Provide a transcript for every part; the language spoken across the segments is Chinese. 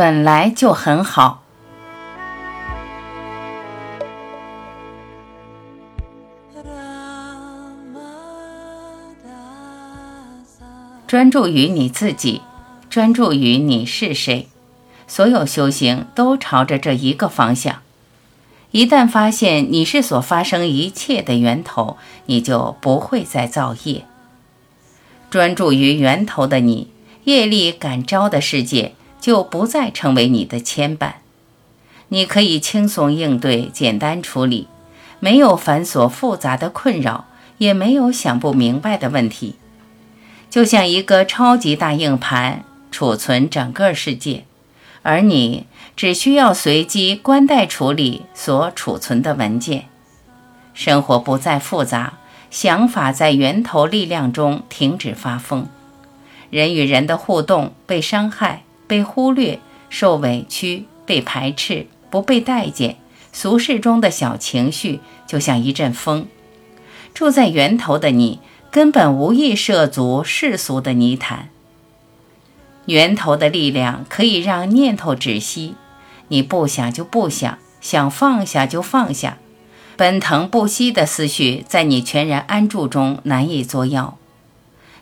本来就很好。专注于你自己，专注于你是谁。所有修行都朝着这一个方向。一旦发现你是所发生一切的源头，你就不会再造业。专注于源头的你，业力感召的世界就不再成为你的牵绊。你可以轻松应对，简单处理，没有繁琐复杂的困扰，也没有想不明白的问题。就像一个超级大硬盘，储存整个世界，而你只需要随机关带处理所储存的文件。生活不再复杂，想法在源头力量中停止发疯。人与人的互动被伤害、被忽略、受委屈、被排斥、不被待见，俗世中的小情绪就像一阵风。住在源头的你。根本无意涉足世俗的泥潭。源头的力量可以让念头止息，你不想就不想，想放下就放下。奔腾不息的思绪在你全然安住中难以作妖，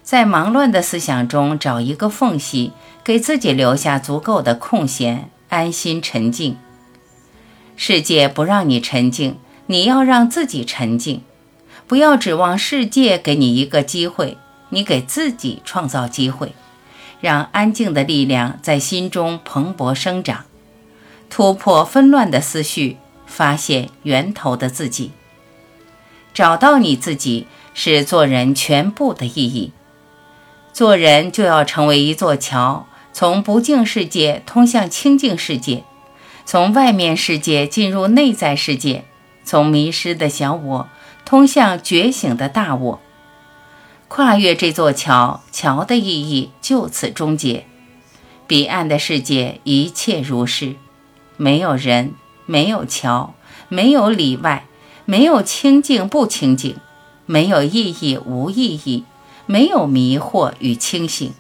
在忙乱的思想中找一个缝隙，给自己留下足够的空闲，安心沉静。世界不让你沉静，你要让自己沉静。不要指望世界给你一个机会，你给自己创造机会，让安静的力量在心中蓬勃生长，突破纷乱的思绪，发现源头的自己。找到你自己是做人全部的意义。做人就要成为一座桥，从不净世界通向清净世界，从外面世界进入内在世界，从迷失的小我。通向觉醒的大我，跨越这座桥，桥的意义就此终结。彼岸的世界一切如是，没有人，没有桥，没有里外，没有清净不清净，没有意义无意义，没有迷惑与清醒。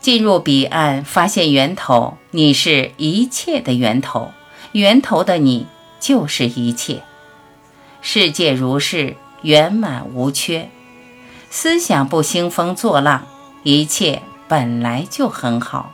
进入彼岸，发现源头，你是一切的源头，源头的你就是一切。世界如是圆满无缺，思想不兴风作浪，一切本来就很好。